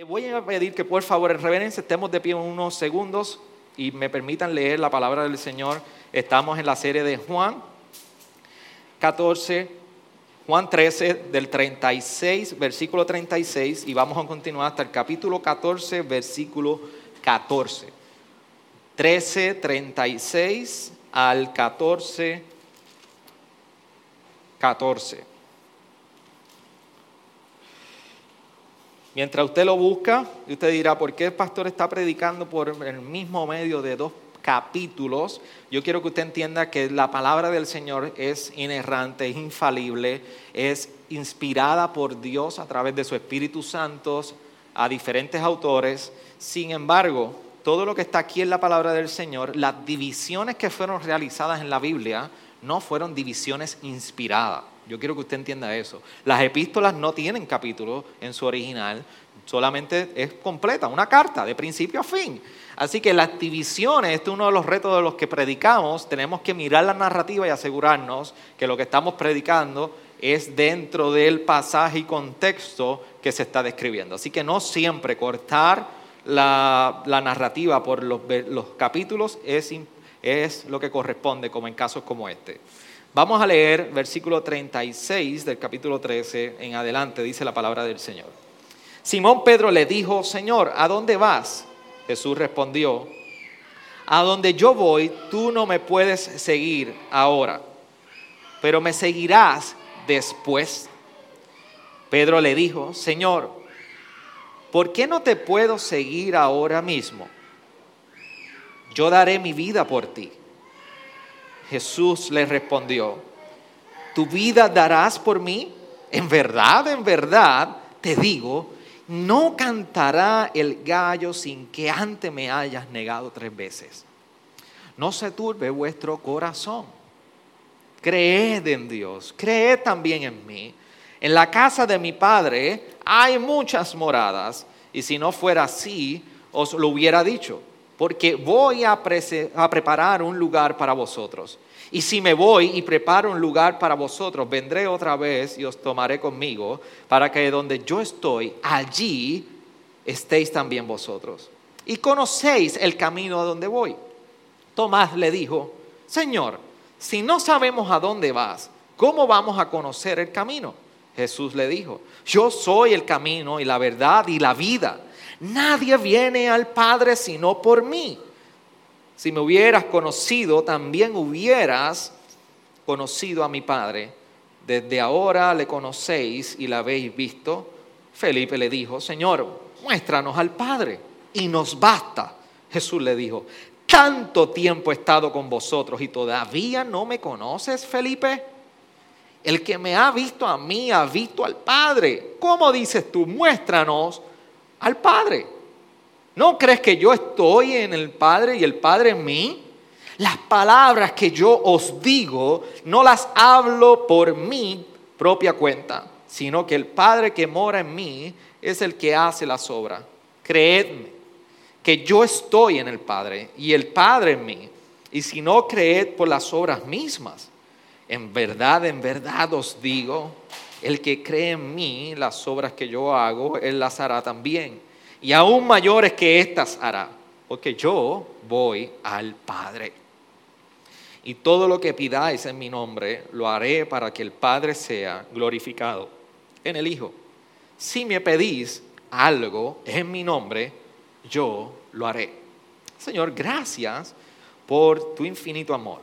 Le voy a pedir que por favor en reverencia estemos de pie unos segundos y me permitan leer la palabra del Señor. Estamos en la serie de Juan 14, Juan 13 del 36, versículo 36 y vamos a continuar hasta el capítulo 14, versículo 14. 13, 36 al 14, 14. Mientras usted lo busca, usted dirá, ¿por qué el pastor está predicando por el mismo medio de dos capítulos? Yo quiero que usted entienda que la palabra del Señor es inerrante, es infalible, es inspirada por Dios a través de su Espíritu Santo a diferentes autores. Sin embargo, todo lo que está aquí en la palabra del Señor, las divisiones que fueron realizadas en la Biblia, no fueron divisiones inspiradas. Yo quiero que usted entienda eso. Las epístolas no tienen capítulos en su original, solamente es completa, una carta de principio a fin. Así que las divisiones, este es uno de los retos de los que predicamos, tenemos que mirar la narrativa y asegurarnos que lo que estamos predicando es dentro del pasaje y contexto que se está describiendo. Así que no siempre cortar la, narrativa por los, los capítulos es lo que corresponde, como en casos como este. Vamos a leer versículo 36 del capítulo 13 en adelante, dice la palabra del Señor. Simón Pedro le dijo, Señor, ¿a dónde vas? Jesús respondió, a donde yo voy, tú no me puedes seguir ahora, pero me seguirás después. Pedro le dijo, Señor, ¿por qué no te puedo seguir ahora mismo? Yo daré mi vida por ti. Jesús le respondió, ¿tu vida darás por mí? En verdad, en verdad, te digo, no cantará el gallo sin que antes me hayas negado tres veces. No se turbe vuestro corazón. Creed en Dios, creed también en mí. En la casa de mi Padre hay muchas moradas, y si no fuera así, os lo hubiera dicho porque voy a, preparar un lugar para vosotros. Y si me voy y preparo un lugar para vosotros, vendré otra vez y os tomaré conmigo, para que donde yo estoy, allí estéis también vosotros. Y conocéis el camino a donde voy. Tomás le dijo, Señor, si no sabemos a dónde vas, ¿cómo vamos a conocer el camino? Jesús le dijo, yo soy el camino y la verdad y la vida. Nadie viene al Padre sino por mí. Si me hubieras conocido, también hubieras conocido a mi Padre. Desde ahora le conocéis y la habéis visto. Felipe le dijo, Señor, muéstranos al Padre y nos basta. Jesús le dijo, tanto tiempo he estado con vosotros y todavía no me conoces, Felipe. El que me ha visto a mí ha visto al Padre. ¿Cómo dices tú? Muéstranos al Padre. ¿No crees que yo estoy en el Padre y el Padre en mí? Las palabras que yo os digo no las hablo por mi propia cuenta, sino que el Padre que mora en mí es el que hace las obras. Creedme que yo estoy en el Padre y el Padre en mí. Y si no creed por las obras mismas, en verdad, en verdad os digo, el que cree en mí, las obras que yo hago, él las hará también. Y aún mayores que éstas hará, porque yo voy al Padre. Y todo lo que pidáis en mi nombre, lo haré para que el Padre sea glorificado en el Hijo. Si me pedís algo en mi nombre, yo lo haré. Señor, gracias por tu infinito amor,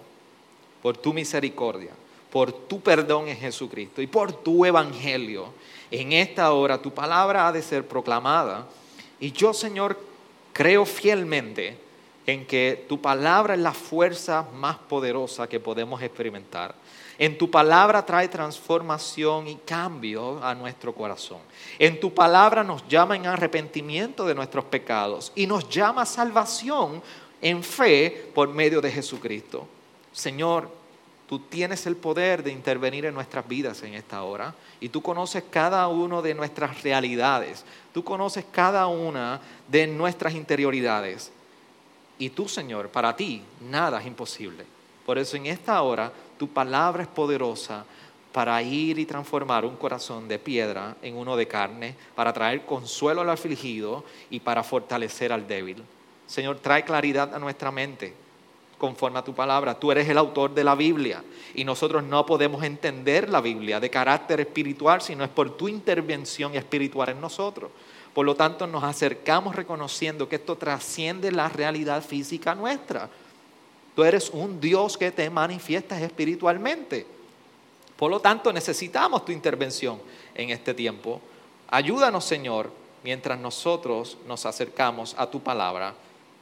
por tu misericordia por tu perdón en Jesucristo y por tu evangelio. En esta hora tu palabra ha de ser proclamada y yo, Señor, creo fielmente en que tu palabra es la fuerza más poderosa que podemos experimentar. En tu palabra trae transformación y cambio a nuestro corazón. En tu palabra nos llama en arrepentimiento de nuestros pecados y nos llama a salvación en fe por medio de Jesucristo. Señor, Tú tienes el poder de intervenir en nuestras vidas en esta hora y tú conoces cada una de nuestras realidades, tú conoces cada una de nuestras interioridades. Y tú, Señor, para ti nada es imposible. Por eso en esta hora tu palabra es poderosa para ir y transformar un corazón de piedra en uno de carne, para traer consuelo al afligido y para fortalecer al débil. Señor, trae claridad a nuestra mente conforme a tu palabra. Tú eres el autor de la Biblia y nosotros no podemos entender la Biblia de carácter espiritual si no es por tu intervención espiritual en nosotros. Por lo tanto, nos acercamos reconociendo que esto trasciende la realidad física nuestra. Tú eres un Dios que te manifiestas espiritualmente. Por lo tanto, necesitamos tu intervención en este tiempo. Ayúdanos, Señor, mientras nosotros nos acercamos a tu palabra.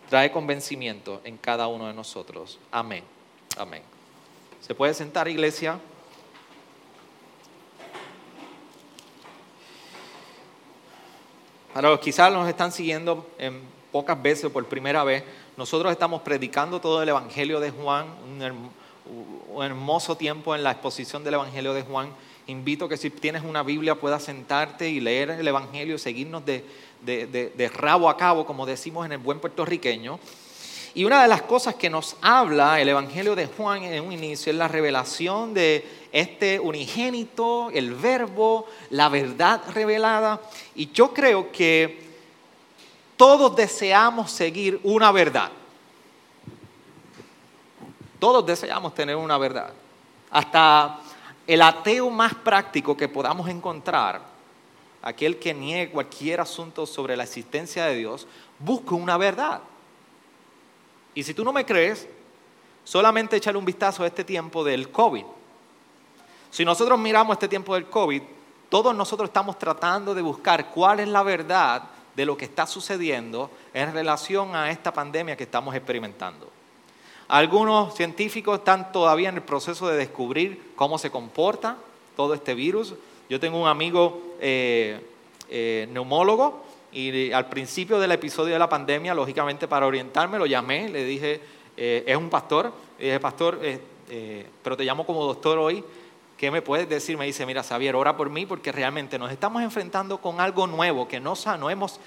Trae convencimiento en cada uno de nosotros. Amén. Amén. ¿Se puede sentar, iglesia? Para los quizás nos están siguiendo en pocas veces o por primera vez, nosotros estamos predicando todo el Evangelio de Juan, un, hermoso tiempo en la exposición del Evangelio de Juan. Invito que si tienes una Biblia puedas sentarte y leer el Evangelio, seguirnos de rabo a cabo, como decimos en el buen puertorriqueño. Y una de las cosas que nos habla el Evangelio de Juan en un inicio es la revelación de este unigénito, el verbo, la verdad revelada. Y yo creo que todos deseamos seguir una verdad. Todos deseamos tener una verdad. Hasta el ateo más práctico que podamos encontrar, aquel que niegue cualquier asunto sobre la existencia de Dios, busca una verdad. Y si tú no me crees, solamente échale un vistazo a este tiempo del COVID. Si nosotros miramos este tiempo del COVID, todos nosotros estamos tratando de buscar cuál es la verdad de lo que está sucediendo en relación a esta pandemia que estamos experimentando. Algunos científicos están todavía en el proceso de descubrir cómo se comporta todo este virus. Yo tengo un amigo eh, eh, neumólogo y al principio del episodio de la pandemia, lógicamente para orientarme, lo llamé, le dije, eh, es un pastor, le dije, pastor, pero te llamo como doctor hoy, ¿qué me puedes decir? Me dice, mira, Xavier, ora por mí porque realmente nos estamos enfrentando con algo nuevo que no, no hemos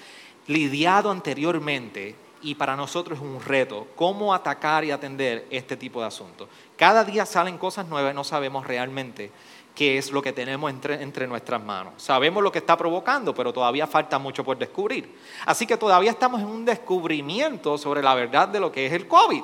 lidiado anteriormente y para nosotros es un reto cómo atacar y atender este tipo de asuntos. Cada día salen cosas nuevas no sabemos realmente qué es lo que tenemos entre, nuestras manos. Sabemos lo que está provocando, pero todavía falta mucho por descubrir. Así que todavía estamos en un descubrimiento sobre la verdad de lo que es el COVID.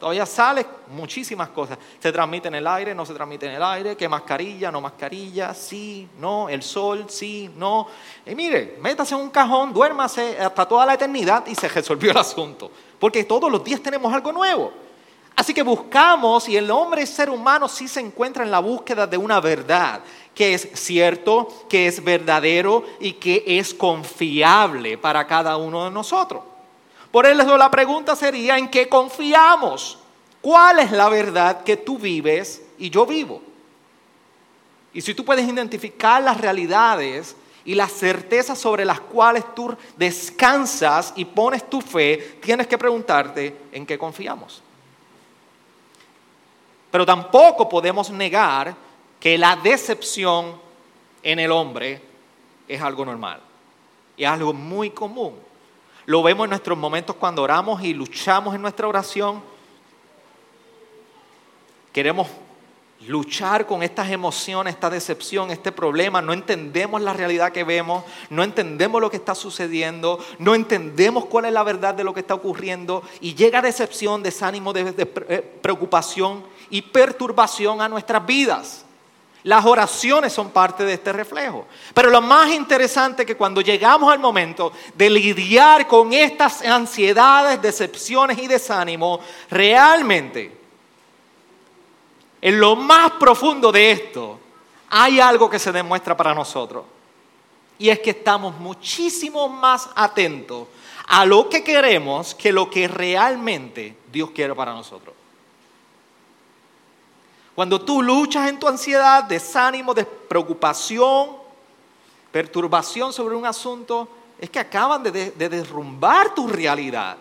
Todavía salen muchísimas cosas. Se transmite en el aire, no se transmite en el aire, qué mascarilla, no mascarilla, sí, no, el sol, sí, no. Y mire, métase en un cajón, duérmase hasta toda la eternidad y se resolvió el asunto. Porque todos los días tenemos algo nuevo. Así que buscamos, y el hombre ser humano sí se encuentra en la búsqueda de una verdad, que es cierto, que es verdadero y que es confiable para cada uno de nosotros. Por eso la pregunta sería, ¿en qué confiamos? ¿Cuál es la verdad que tú vives y yo vivo? Y si tú puedes identificar las realidades y las certezas sobre las cuales tú descansas y pones tu fe, tienes que preguntarte en qué confiamos. Pero tampoco podemos negar que la decepción en el hombre es algo normal es algo muy común. Lo vemos en nuestros momentos cuando oramos y luchamos en nuestra oración. Queremos luchar con estas emociones, esta decepción, este problema. No entendemos la realidad que vemos, no entendemos lo que está sucediendo, no entendemos cuál es la verdad de lo que está ocurriendo y llega decepción, desánimo, de, eh, preocupación y perturbación a nuestras vidas. Las oraciones son parte de este reflejo. Pero lo más interesante es que cuando llegamos al momento de lidiar con estas ansiedades, decepciones y desánimo, realmente, en lo más profundo de esto, hay algo que se demuestra para nosotros. Y es que estamos muchísimo más atentos a lo que queremos que lo que realmente Dios quiere para nosotros. Cuando tú luchas en tu ansiedad, desánimo, preocupación, perturbación sobre un asunto, es que acaban de, derrumbar tu realidad.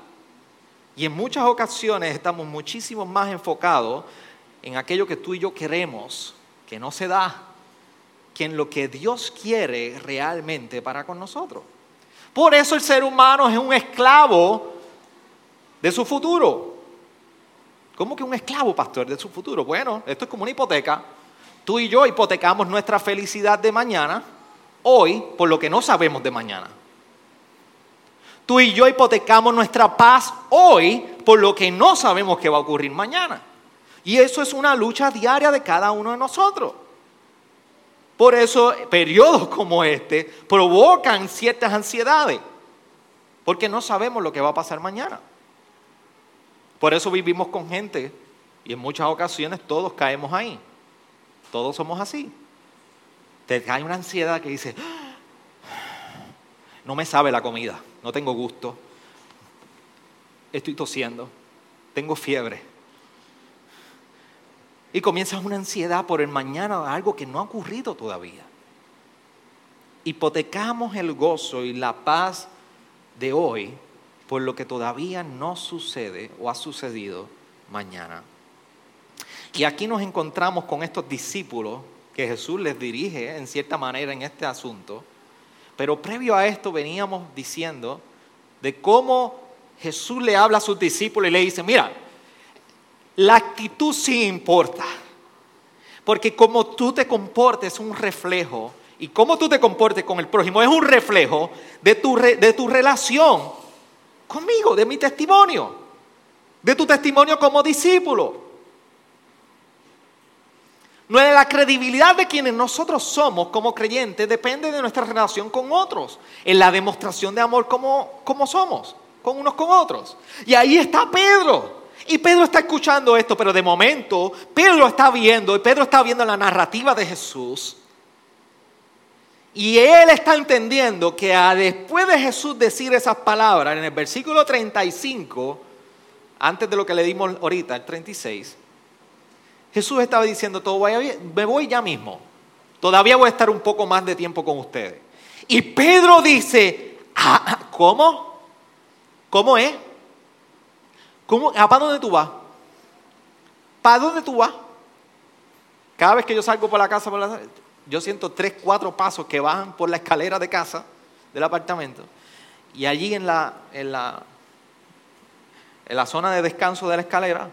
Y en muchas ocasiones estamos muchísimo más enfocados en aquello que tú y yo queremos, que no se da, que en lo que Dios quiere realmente para con nosotros. Por eso el ser humano es un esclavo de su futuro. ¿Cómo que un esclavo, pastor, de su futuro? Bueno, esto es como una hipoteca. Tú y yo hipotecamos nuestra felicidad de mañana hoy por lo que no sabemos de mañana. Tú y yo hipotecamos nuestra paz hoy por lo que no sabemos que va a ocurrir mañana. Y eso es una lucha diaria de cada uno de nosotros. Por eso periodos como este provocan ciertas ansiedades, porque no sabemos lo que va a pasar mañana. Por eso vivimos con gente y en muchas ocasiones todos caemos ahí. Todos somos así. Te cae una ansiedad que dice, no me sabe la comida, no tengo gusto, estoy tosiendo, tengo fiebre. Y comienzas una ansiedad por el mañana, algo que no ha ocurrido todavía. Hipotecamos el gozo y la paz de hoy por lo que todavía no sucede o ha sucedido mañana. Y aquí nos encontramos con estos discípulos que Jesús les dirige en cierta manera en este asunto. Pero previo a esto veníamos diciendo de cómo Jesús le habla a sus discípulos y le dice, mira, la actitud sí importa. Porque como tú te comportes es un reflejo, y cómo tú te comportes con el prójimo es un reflejo de tu, de tu relación conmigo, de mi testimonio, de tu testimonio como discípulo. La credibilidad de quienes nosotros somos como creyentes depende de nuestra relación con otros, en la demostración de amor como, como somos, con unos con otros. Y ahí está Pedro. Y Pedro está escuchando esto, pero de momento Pedro está viendo, y Pedro está viendo la narrativa de Jesús. Y él está entendiendo que después de Jesús decir esas palabras, en el versículo 35, antes de lo que le dimos ahorita, el 36, Jesús estaba diciendo, todo vaya bien, me voy ya mismo. Todavía voy a estar un poco más de tiempo con ustedes. Y Pedro dice, ah, ah, ¿cómo? ¿Cómo es? ¿Cómo? ¿Para dónde tú vas? ¿Para dónde tú vas? Cada vez que yo salgo por la casa, yo siento tres, cuatro pasos que bajan por la escalera de casa, del apartamento. Y allí en la, en la, en la zona de descanso de la escalera,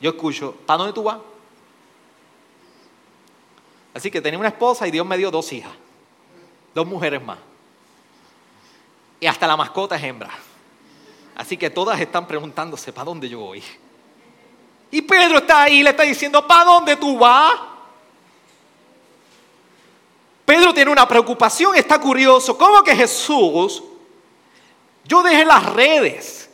yo escucho, ¿para dónde tú vas? Así que tenía una esposa y Dios me dio dos hijas, dos mujeres más. Y hasta la mascota es hembra. Así que todas están preguntándose, ¿para dónde yo voy? Y Pedro está ahí y le está diciendo, ¿para dónde tú vas? Pedro tiene una preocupación, está curioso. ¿Cómo que Jesús? Yo dejé las redes.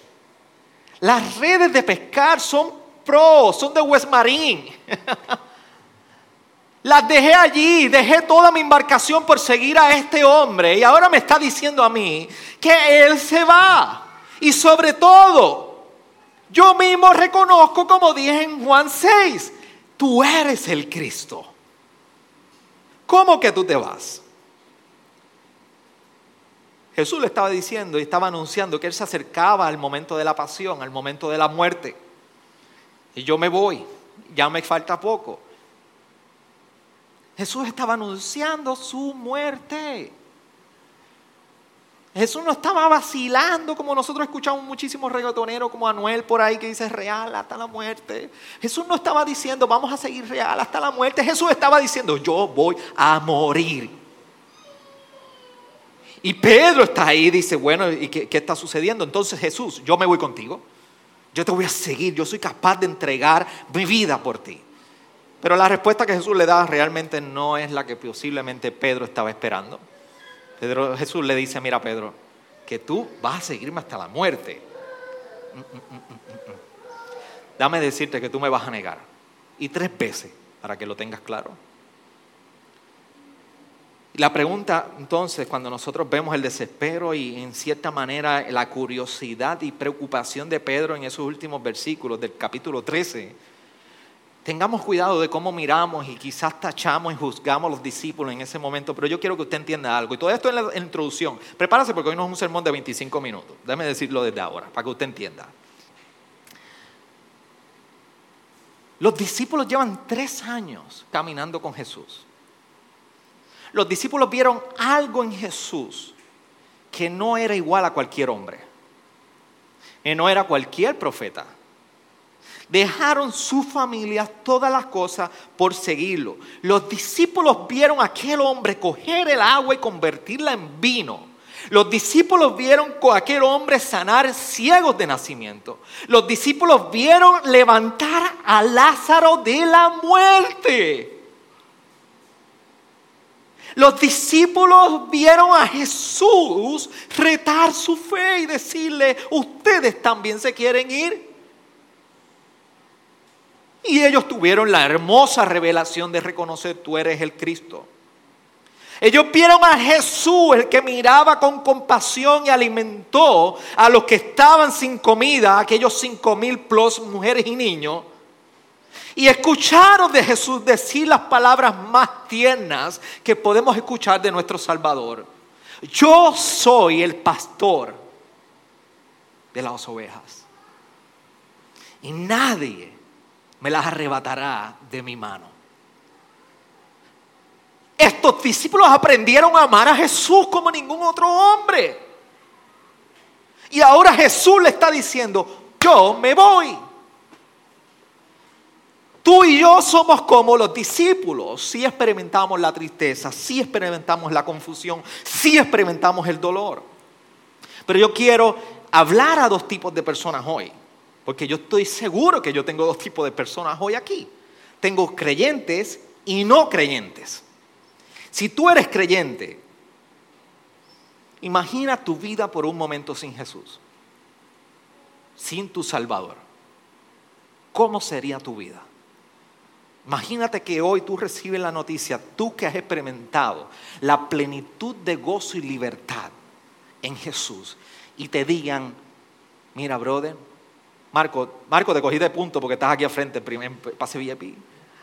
Las redes de pescar son Pro, son de West Marine. Las dejé allí, dejé toda mi embarcación por seguir a este hombre y ahora me está diciendo a mí que él se va. Y sobre todo, yo mismo reconozco, como dije en Juan 6, tú eres el Cristo. ¿Cómo que tú te vas? Jesús le estaba diciendo y estaba anunciando que él se acercaba al momento de la pasión, al momento de la muerte y yo me voy, ya me falta poco. Jesús estaba anunciando su muerte. Jesús no estaba vacilando como nosotros escuchamos muchísimos reggaetoneros como Anuel por ahí que dice real hasta la muerte. Jesús no estaba diciendo vamos a seguir real hasta la muerte. Jesús estaba diciendo yo voy a morir. Y Pedro está ahí y dice, bueno, ¿y qué, qué está sucediendo? Entonces Jesús, yo me voy contigo. Yo te voy a seguir, yo soy capaz de entregar mi vida por ti. Pero la respuesta que Jesús le da realmente no es la que posiblemente Pedro estaba esperando. Pedro, Jesús le dice, mira Pedro, que tú vas a seguirme hasta la muerte. Mm, mm, mm, Dame decirte que tú me vas a negar. Y tres veces, para que lo tengas claro. La pregunta entonces, cuando nosotros vemos el desespero y en cierta manera la curiosidad y preocupación de Pedro en esos últimos versículos del capítulo 13, tengamos cuidado de cómo miramos y quizás tachamos y juzgamos a los discípulos en ese momento, pero yo quiero que usted entienda algo. Y todo esto en la introducción. Prepárase porque hoy no es un sermón de 25 minutos. Déjeme decirlo desde ahora, para que usted entienda. Los discípulos llevan tres años caminando con Jesús los discípulos vieron algo en Jesús que no era igual a cualquier hombre. Y no era cualquier profeta. Dejaron su familia, todas las cosas, por seguirlo. Los discípulos vieron a aquel hombre coger el agua y convertirla en vino. Los discípulos vieron a aquel hombre sanar ciegos de nacimiento. Los discípulos vieron levantar a Lázaro de la muerte. Los discípulos vieron a Jesús retar su fe y decirle, ustedes también se quieren ir. Y ellos tuvieron la hermosa revelación de reconocer, tú eres el Cristo. Ellos vieron a Jesús, el que miraba con compasión y alimentó a los que estaban sin comida, aquellos cinco mil plus mujeres y niños. Y escucharon de Jesús decir las palabras más tiernas que podemos escuchar de nuestro Salvador. Yo soy el pastor de las ovejas. Y nadie me las arrebatará de mi mano. Estos discípulos aprendieron a amar a Jesús como ningún otro hombre. Y ahora Jesús le está diciendo, yo me voy. Tú y yo somos como los discípulos. Si experimentamos la tristeza, si experimentamos la confusión, si experimentamos el dolor. Pero yo quiero hablar a dos tipos de personas hoy. Porque yo estoy seguro que yo tengo dos tipos de personas hoy aquí. Tengo creyentes y no creyentes. Si tú eres creyente, imagina tu vida por un momento sin Jesús, sin tu Salvador. ¿Cómo sería tu vida? Imagínate que hoy tú recibes la noticia, tú que has experimentado la plenitud de gozo y libertad en Jesús, y te digan, mira, brother, Marco, Marco, te cogí de punto porque estás aquí al frente, en pase VIP.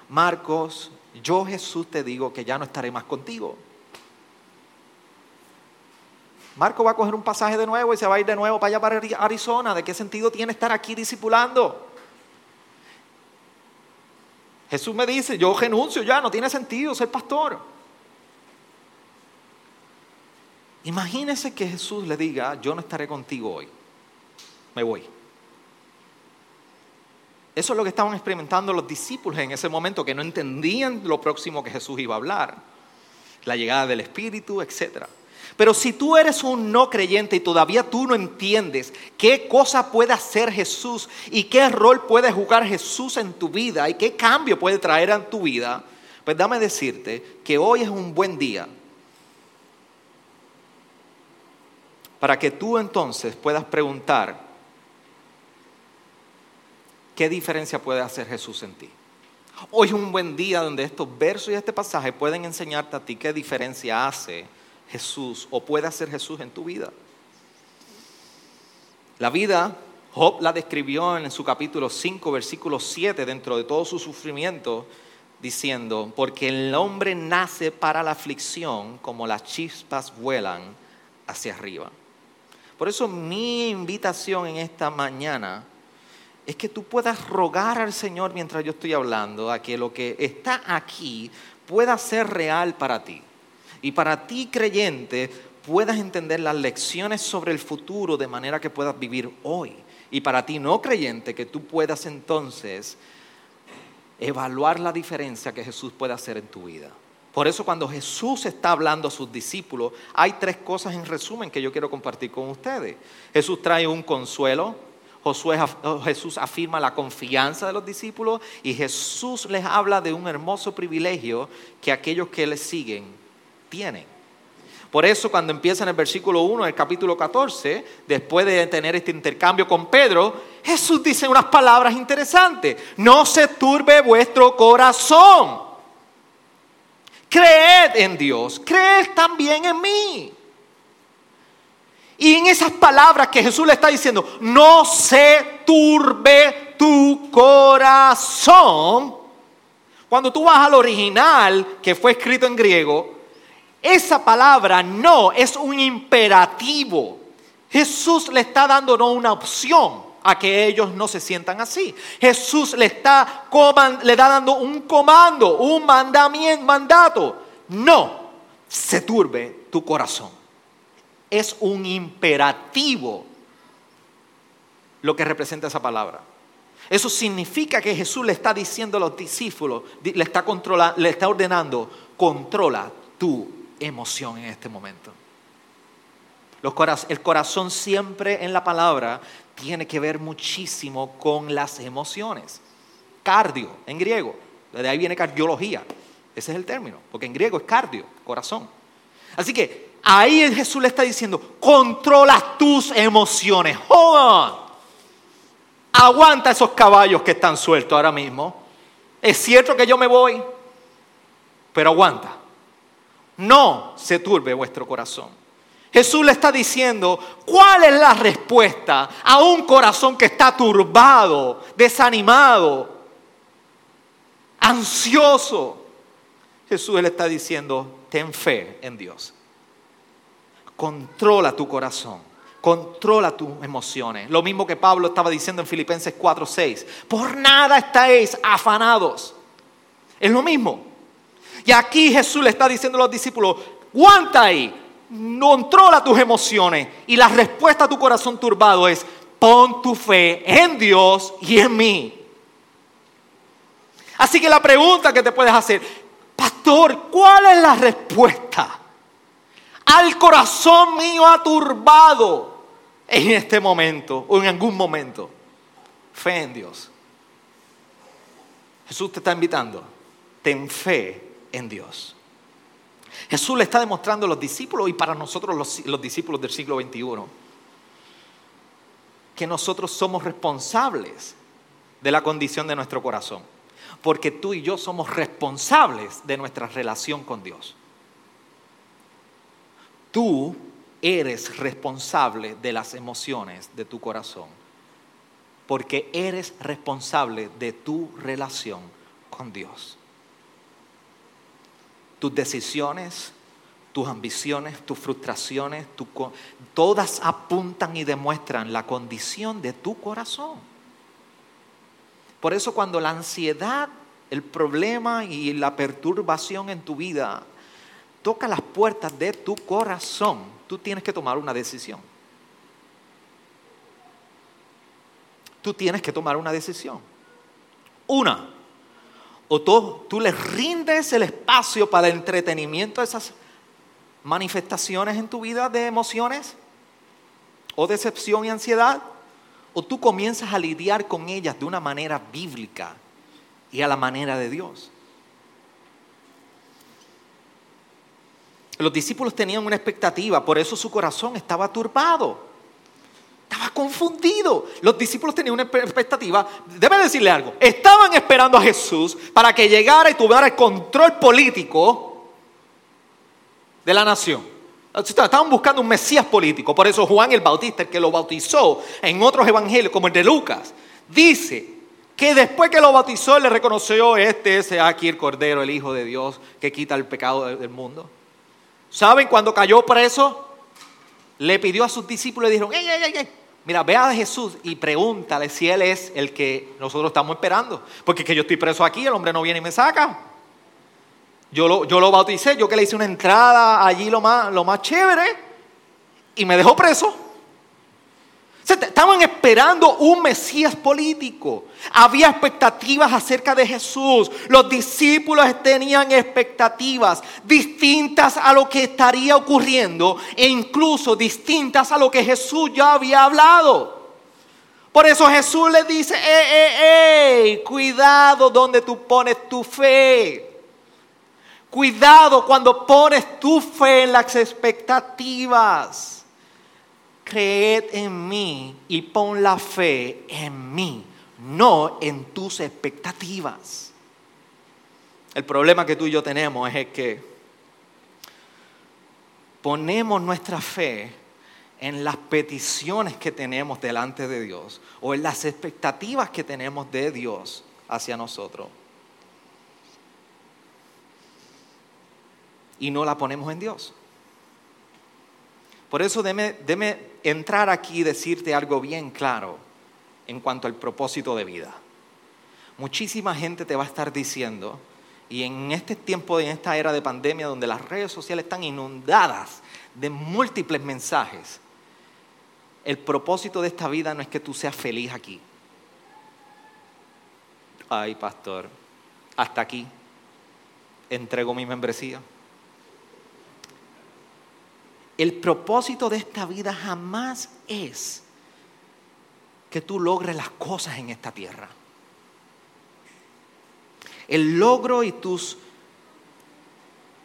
Marcos, yo Jesús te digo que ya no estaré más contigo. Marco va a coger un pasaje de nuevo y se va a ir de nuevo para allá para Arizona. ¿De qué sentido tiene estar aquí discipulando? Jesús me dice, yo renuncio ya, no tiene sentido ser pastor. Imagínese que Jesús le diga, yo no estaré contigo hoy, me voy. Eso es lo que estaban experimentando los discípulos en ese momento, que no entendían lo próximo que Jesús iba a hablar, la llegada del Espíritu, etc. Pero si tú eres un no creyente y todavía tú no entiendes qué cosa puede hacer Jesús y qué rol puede jugar Jesús en tu vida y qué cambio puede traer en tu vida, pues dame decirte que hoy es un buen día para que tú entonces puedas preguntar, ¿Qué diferencia puede hacer Jesús en ti? Hoy es un buen día donde estos versos y este pasaje pueden enseñarte a ti qué diferencia hace Jesús o puede hacer Jesús en tu vida. La vida, Job la describió en su capítulo 5, versículo 7, dentro de todo su sufrimiento, diciendo, porque el hombre nace para la aflicción como las chispas vuelan hacia arriba. Por eso mi invitación en esta mañana es que tú puedas rogar al Señor mientras yo estoy hablando a que lo que está aquí pueda ser real para ti. Y para ti creyente puedas entender las lecciones sobre el futuro de manera que puedas vivir hoy. Y para ti no creyente que tú puedas entonces evaluar la diferencia que Jesús puede hacer en tu vida. Por eso cuando Jesús está hablando a sus discípulos, hay tres cosas en resumen que yo quiero compartir con ustedes. Jesús trae un consuelo, Josué, Jesús afirma la confianza de los discípulos y Jesús les habla de un hermoso privilegio que aquellos que le siguen tienen. Por eso cuando empieza en el versículo 1 del capítulo 14, después de tener este intercambio con Pedro, Jesús dice unas palabras interesantes. No se turbe vuestro corazón. Creed en Dios, creed también en mí. Y en esas palabras que Jesús le está diciendo, no se turbe tu corazón. Cuando tú vas al original que fue escrito en griego, esa palabra no es un imperativo. Jesús le está dando no una opción a que ellos no se sientan así. Jesús le está, le está dando un comando, un mandamiento, mandato. No se turbe tu corazón es un imperativo lo que representa esa palabra. Eso significa que Jesús le está diciendo a los discípulos, le está, le está ordenando, controla tu emoción en este momento. el corazón siempre en la palabra tiene que ver muchísimo con las emociones. Cardio, en griego, de ahí viene cardiología, ese es el término, porque en griego es cardio, corazón. Así que ahí Jesús le está diciendo, controla tus emociones, Aguanta esos caballos que están sueltos ahora mismo. Es cierto que yo me voy, pero aguanta. No se turbe vuestro corazón. Jesús le está diciendo, ¿cuál es la respuesta a un corazón que está turbado, desanimado, ansioso? Jesús le está diciendo, ten fe en Dios. Controla tu corazón. Controla tus emociones. Lo mismo que Pablo estaba diciendo en Filipenses 4:6. Por nada estáis afanados. Es lo mismo. Y aquí Jesús le está diciendo a los discípulos, aguanta ahí, controla tus emociones. Y la respuesta a tu corazón turbado es, pon tu fe en Dios y en mí. Así que la pregunta que te puedes hacer, pastor, ¿cuál es la respuesta al corazón mío aturbado? en este momento o en algún momento. Fe en Dios. Jesús te está invitando. Ten fe en Dios. Jesús le está demostrando a los discípulos y para nosotros los, discípulos del siglo XXI que nosotros somos responsables de la condición de nuestro corazón. Porque tú y yo somos responsables de nuestra relación con Dios. Tú eres responsable de las emociones de tu corazón, porque eres responsable de tu relación con Dios. Tus decisiones, tus ambiciones, tus frustraciones, todas apuntan y demuestran la condición de tu corazón. Por eso cuando la ansiedad, el problema y la perturbación en tu vida toca las puertas de tu corazón, tú tienes que tomar una decisión. Tú tienes que tomar una decisión. Una, o tú, tú le rindes el espacio para el entretenimiento a esas manifestaciones en tu vida de emociones o decepción y ansiedad, o tú comienzas a lidiar con ellas de una manera bíblica y a la manera de Dios. Los discípulos tenían una expectativa, por eso su corazón estaba turbado. Estaba confundido. Los discípulos tenían una expectativa. Debe decirle algo. Estaban esperando a Jesús para que llegara y tuviera el control político de la nación. Estaban buscando un Mesías político. Por eso Juan el Bautista, el que lo bautizó en otros evangelios, como el de Lucas, dice que después que lo bautizó le reconoció, este es aquí el Cordero, el Hijo de Dios, que quita el pecado del mundo. ¿Saben cuando cayó preso? Le pidió a sus discípulos y dijeron, mira, ve a Jesús y pregúntale si Él es el que nosotros estamos esperando. Porque es que yo estoy preso aquí, el hombre no viene y me saca. Yo lo, yo lo bauticé, yo que le hice una entrada allí lo más, lo más chévere y me dejó preso. Estaban esperando un Mesías político. Había expectativas acerca de Jesús. Los discípulos tenían expectativas distintas a lo que estaría ocurriendo e incluso distintas a lo que Jesús ya había hablado. Por eso Jesús les dice, ¡Ey, ey, ey! Cuidado donde tú pones tu fe. Cuidado cuando pones tu fe en las expectativas creed en mí y pon la fe en mí, no en tus expectativas. El problema que tú y yo tenemos es que ponemos nuestra fe en las peticiones que tenemos delante de Dios o en las expectativas que tenemos de Dios hacia nosotros. Y no la ponemos en Dios. Por eso deme, entrar aquí y decirte algo bien claro en cuanto al propósito de vida. Muchísima gente te va a estar diciendo, y en este tiempo, en esta era de pandemia donde las redes sociales están inundadas de múltiples mensajes, el propósito de esta vida no es que tú seas feliz aquí. ay pastor, hasta aquí entrego mi membresía. El propósito de esta vida jamás es que tú logres las cosas en esta tierra. El logro y tus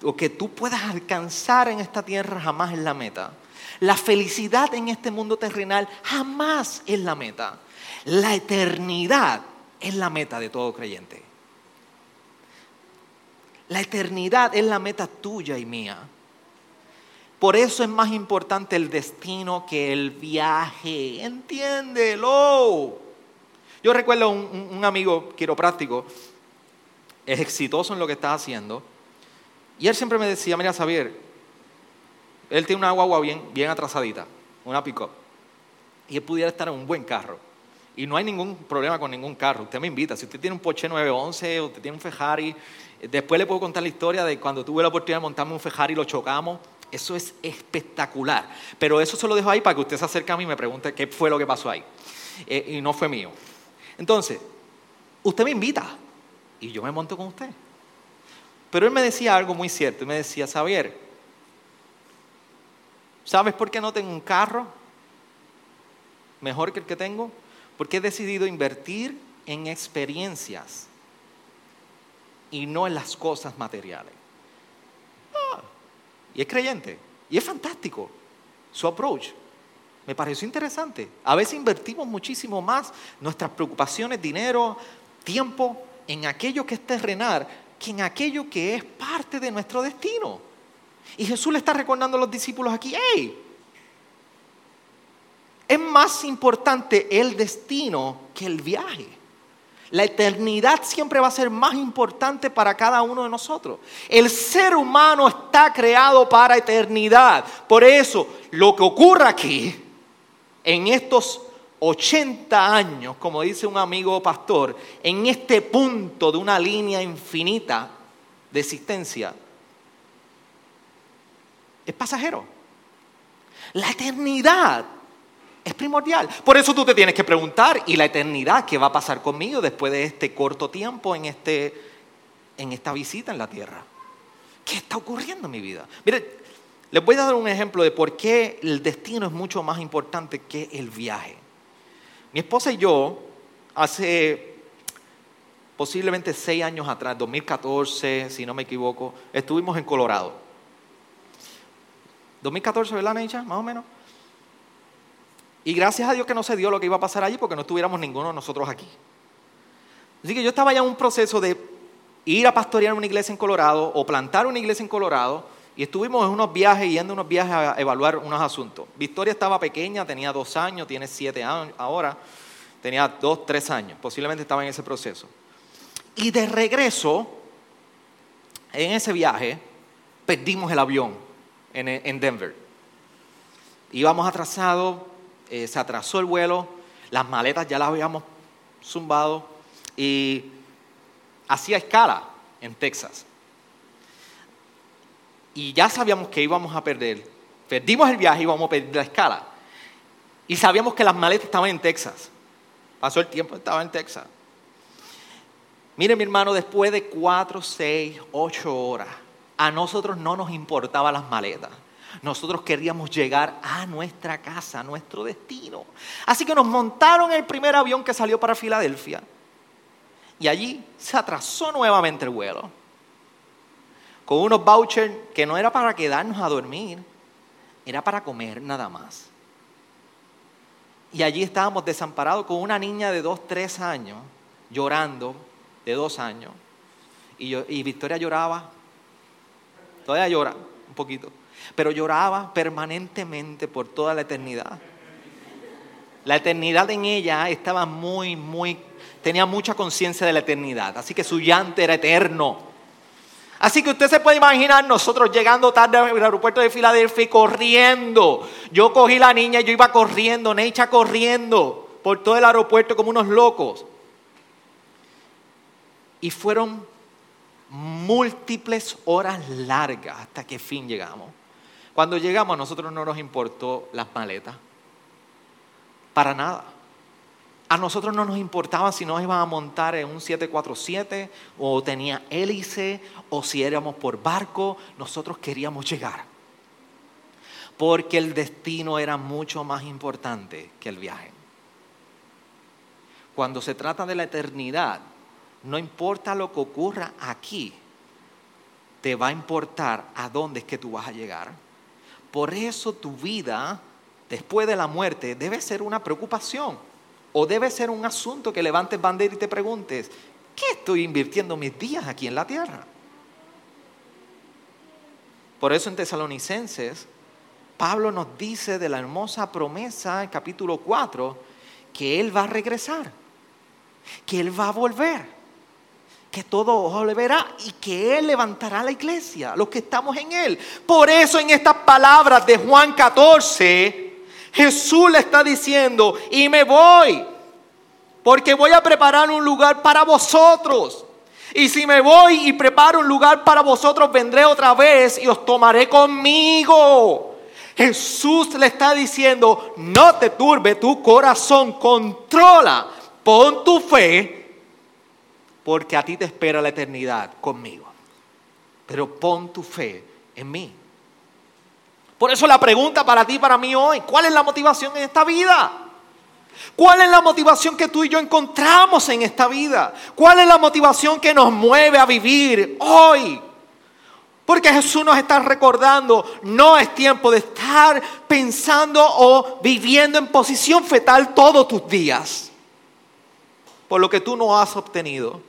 lo que tú puedas alcanzar en esta tierra jamás es la meta. La felicidad en este mundo terrenal jamás es la meta. La eternidad es la meta de todo creyente. La eternidad es la meta tuya y mía. Por eso es más importante el destino que el viaje. Entiéndelo. Yo recuerdo un, un amigo quiropráctico, es exitoso en lo que está haciendo, y él siempre me decía, mira Xavier, él tiene una guagua bien, bien atrasadita, una pick-up, y él pudiera estar en un buen carro. Y no hay ningún problema con ningún carro. Usted me invita. Si usted tiene un Porsche 911 o usted tiene un Ferrari, después le puedo contar la historia de cuando tuve la oportunidad de montarme un Ferrari y lo chocamos. Eso es espectacular. Pero eso se lo dejo ahí para que usted se acerque a mí y me pregunte qué fue lo que pasó ahí. Eh, y no fue mío. Entonces, usted me invita y yo me monto con usted. Pero él me decía algo muy cierto. Me decía, Xavier, ¿sabes por qué no tengo un carro mejor que el que tengo? Porque he decidido invertir en experiencias y no en las cosas materiales. Y es creyente. Y es fantástico su approach. Me pareció interesante. A veces invertimos muchísimo más nuestras preocupaciones, dinero, tiempo en aquello que es terrenal que en aquello que es parte de nuestro destino. Y Jesús le está recordando a los discípulos aquí, hey, es más importante el destino que el viaje. La eternidad siempre va a ser más importante para cada uno de nosotros. El ser humano está creado para eternidad. Por eso, lo que ocurra aquí, en estos 80 años, como dice un amigo pastor, en este punto de una línea infinita de existencia, es pasajero. La eternidad es primordial. Por eso tú te tienes que preguntar, ¿y la eternidad qué va a pasar conmigo después de este corto tiempo en, este, en esta visita en la tierra? ¿Qué está ocurriendo en mi vida? Mire, les voy a dar un ejemplo de por qué el destino es mucho más importante que el viaje. Mi esposa y yo, hace posiblemente seis años atrás, 2014, si no me equivoco, estuvimos en Colorado. 2014, ¿verdad, Necha? Más o menos. Y gracias a Dios que no se dio lo que iba a pasar allí porque no estuviéramos ninguno de nosotros aquí. Así que yo estaba ya en un proceso de ir a pastorear una iglesia en Colorado o plantar una iglesia en Colorado y estuvimos en unos viajes, yendo unos viajes a evaluar unos asuntos. Victoria estaba pequeña, tenía dos años, tiene siete años ahora, tenía dos, tres años, posiblemente estaba en ese proceso. Y de regreso, en ese viaje, perdimos el avión en, Denver. Íbamos atrasados, eh, se atrasó el vuelo, las maletas ya las habíamos zumbado y hacía escala en Texas y ya sabíamos que íbamos a perder. Perdimos el viaje y íbamos a perder la escala. Y sabíamos que las maletas estaban en Texas. Pasó el tiempo, estaba en Texas. Mire mi hermano, después de cuatro, seis, ocho horas, a nosotros no nos importaban las maletas. Nosotros queríamos llegar a nuestra casa, a nuestro destino. Así que nos montaron el primer avión que salió para Filadelfia. Y allí se atrasó nuevamente el vuelo con unos vouchers que no era para quedarnos a dormir, era para comer nada más. Y allí estábamos desamparados con una niña de dos, tres años, llorando, de dos años. Y, y Victoria lloraba, todavía llora un poquito, pero lloraba permanentemente por toda la eternidad. La eternidad en ella estaba muy, muy, tenía mucha conciencia de la eternidad, así que su llanto era eterno. Así que usted se puede imaginar nosotros llegando tarde al aeropuerto de Filadelfia y corriendo. Yo cogí la niña y yo iba corriendo, Neicha corriendo por todo el aeropuerto como unos locos. Y fueron múltiples horas largas hasta que fin llegamos. Cuando llegamos a nosotros no nos importó las maletas. Para nada. A nosotros no nos importaba si nos iban a montar en un 747 o tenía hélice o si éramos por barco, nosotros queríamos llegar. Porque el destino era mucho más importante que el viaje. Cuando se trata de la eternidad, no importa lo que ocurra aquí, te va a importar a dónde es que tú vas a llegar. Por eso tu vida después de la muerte debe ser una preocupación o debe ser un asunto que levantes bandera y te preguntes, ¿qué estoy invirtiendo mis días aquí en la tierra? Por eso en Tesalonicenses, Pablo nos dice de la hermosa promesa en capítulo 4 que Él va a regresar, que Él va a volver que todo ojo le verá y que Él levantará la iglesia, los que estamos en Él. Por eso en estas palabras de Juan 14, Jesús le está diciendo, y me voy, porque voy a preparar un lugar para vosotros. Y si me voy y preparo un lugar para vosotros, vendré otra vez y os tomaré conmigo. Jesús le está diciendo, no te turbe tu corazón, controla, pon tu fe porque a ti te espera la eternidad conmigo. Pero pon tu fe en mí. Por eso la pregunta para ti, para mí hoy, ¿cuál es la motivación en esta vida? ¿Cuál es la motivación que tú y yo encontramos en esta vida? ¿Cuál es la motivación que nos mueve a vivir hoy? Porque Jesús nos está recordando, no es tiempo de estar pensando o viviendo en posición fetal todos tus días por lo que tú no has obtenido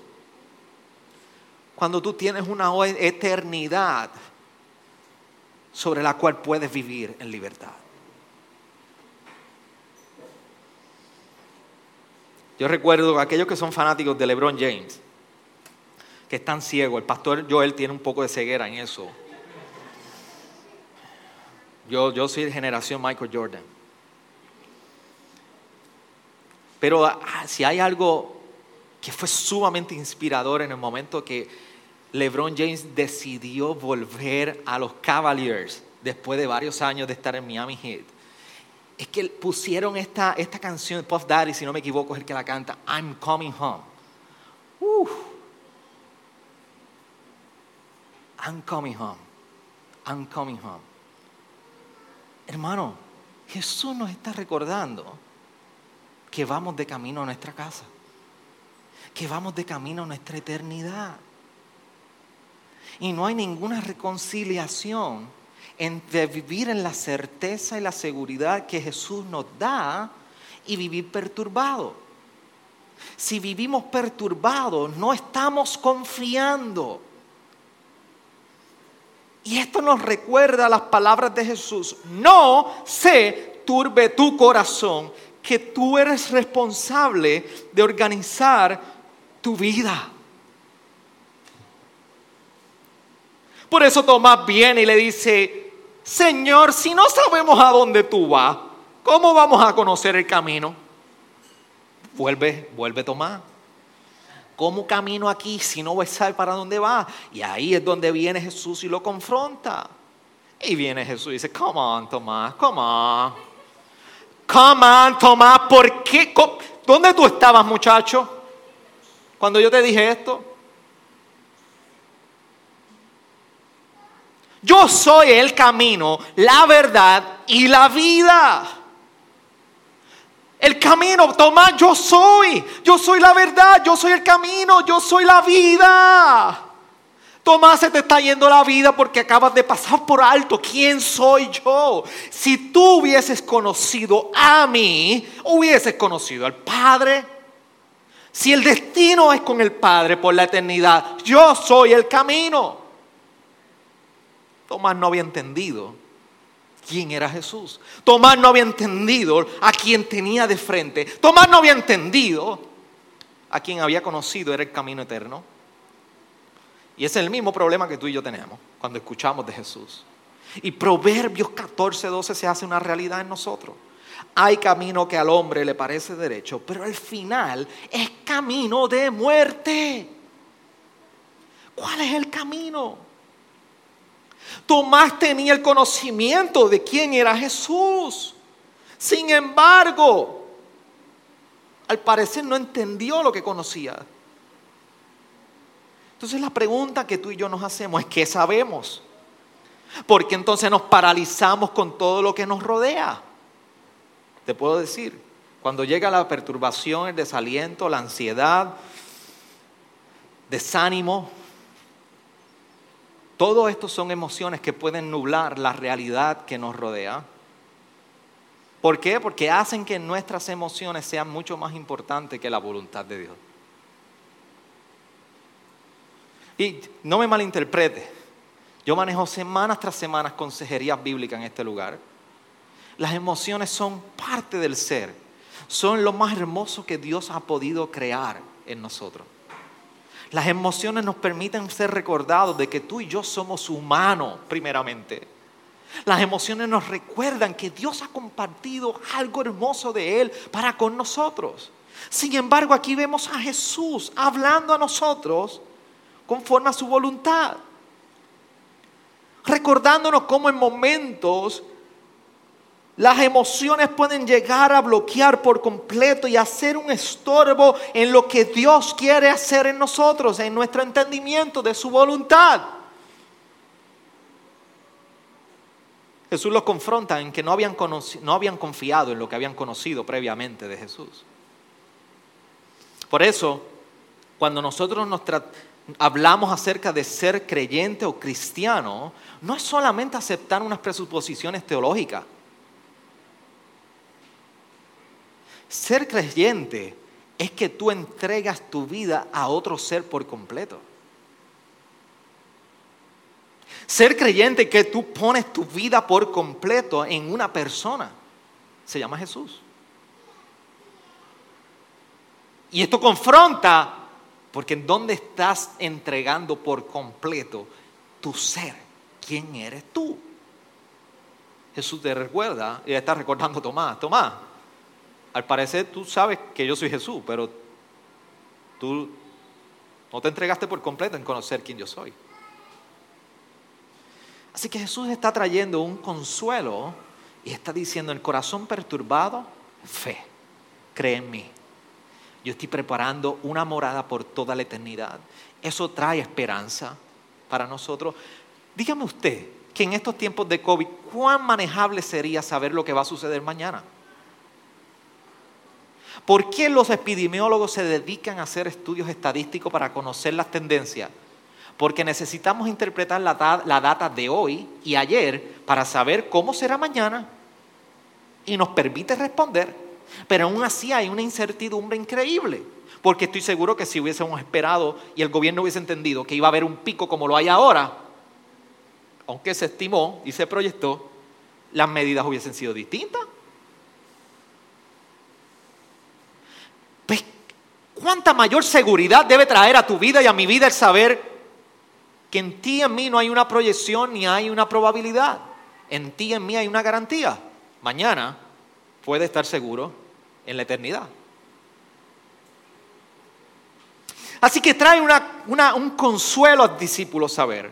cuando tú tienes una eternidad sobre la cual puedes vivir en libertad. Yo recuerdo aquellos que son fanáticos de LeBron James, que están ciegos, el pastor Joel tiene un poco de ceguera en eso. Yo, yo soy de generación Michael Jordan. Pero ah, si hay algo que fue sumamente inspirador en el momento que LeBron James decidió volver a los Cavaliers después de varios años de estar en Miami Heat. Es que pusieron esta, esta canción, Puff Daddy, si no me equivoco, es el que la canta, I'm Coming Home. I'm coming home. I'm coming home. Hermano, Jesús nos está recordando que vamos de camino a nuestra casa, que vamos de camino a nuestra eternidad. Y no hay ninguna reconciliación entre vivir en la certeza y la seguridad que Jesús nos da y vivir perturbado. Si vivimos perturbados, no estamos confiando. Y esto nos recuerda las palabras de Jesús. No se turbe tu corazón, que tú eres responsable de organizar tu vida. Por eso Tomás viene y le dice, Señor, si no sabemos a dónde tú vas, ¿cómo vamos a conocer el camino? Vuelve, vuelve Tomás. ¿Cómo camino aquí si no voy a saber para dónde va? Y ahí es donde viene Jesús y lo confronta. Y viene Jesús y dice, come on, Tomás, come on. Come on, Tomás, ¿por qué? ¿Dónde tú estabas, muchacho? Cuando yo te dije esto. Yo soy el camino, la verdad y la vida. El camino, Tomás, yo soy. Yo soy la verdad, yo soy el camino, yo soy la vida. Tomás, se te está yendo la vida porque acabas de pasar por alto. ¿Quién soy yo? Si tú hubieses conocido a mí, hubieses conocido al Padre. Si el destino es con el Padre por la eternidad, yo soy el camino. Tomás no había entendido quién era Jesús. Tomás no había entendido a quién tenía de frente. Tomás no había entendido a quien había conocido era el camino eterno. Y es el mismo problema que tú y yo tenemos cuando escuchamos de Jesús. Y Proverbios 14, 12 se hace una realidad en nosotros. Hay camino que al hombre le parece derecho, pero al final es camino de muerte. ¿Cuál es el camino? Tomás tenía el conocimiento de quién era Jesús. Sin embargo, al parecer no entendió lo que conocía. Entonces la pregunta que tú y yo nos hacemos es, ¿qué sabemos? Porque entonces nos paralizamos con todo lo que nos rodea. Te puedo decir, cuando llega la perturbación, el desaliento, la ansiedad, desánimo, todo esto son emociones que pueden nublar la realidad que nos rodea. ¿Por qué? Porque hacen que nuestras emociones sean mucho más importantes que la voluntad de Dios. Y no me malinterprete, yo manejo semanas tras semanas consejerías bíblicas en este lugar. Las emociones son parte del ser, son lo más hermoso que Dios ha podido crear en nosotros. Las emociones nos permiten ser recordados de que tú y yo somos humanos, primeramente. Las emociones nos recuerdan que Dios ha compartido algo hermoso de Él para con nosotros. Sin embargo, aquí vemos a Jesús hablando a nosotros conforme a su voluntad. Recordándonos cómo en momentos las emociones pueden llegar a bloquear por completo y hacer un estorbo en lo que Dios quiere hacer en nosotros, en nuestro entendimiento de su voluntad. Jesús los confronta en que no habían, confiado en lo que habían conocido previamente de Jesús. Por eso, cuando nosotros nos hablamos acerca de ser creyente o cristiano, no es solamente aceptar unas presuposiciones teológicas. Ser creyente es que tú entregas tu vida a otro ser por completo. Ser creyente es que tú pones tu vida por completo en una persona. Se llama Jesús. Y esto confronta porque en dónde estás entregando por completo tu ser. ¿Quién eres tú? Jesús te recuerda y está recordando a Tomás. Tomás, al parecer tú sabes que yo soy Jesús, pero tú no te entregaste por completo en conocer quién yo soy. Así que Jesús está trayendo un consuelo y está diciendo, el corazón perturbado, fe, cree en mí. Yo estoy preparando una morada por toda la eternidad. Eso trae esperanza para nosotros. Dígame usted que en estos tiempos de COVID, ¿cuán manejable sería saber lo que va a suceder mañana? ¿Por qué los epidemiólogos se dedican a hacer estudios estadísticos para conocer las tendencias? Porque necesitamos interpretar la, la, data de hoy y ayer para saber cómo será mañana y nos permite responder. Pero aún así hay una incertidumbre increíble. Porque estoy seguro que si hubiésemos esperado y el gobierno hubiese entendido que iba a haber un pico como lo hay ahora, aunque se estimó y se proyectó, las medidas hubiesen sido distintas. ¿Cuánta mayor seguridad debe traer a tu vida y a mi vida el saber que en ti y en mí no hay una proyección ni hay una probabilidad? En ti y en mí hay una garantía. Mañana puede estar seguro en la eternidad. Así que trae un consuelo al discípulo saber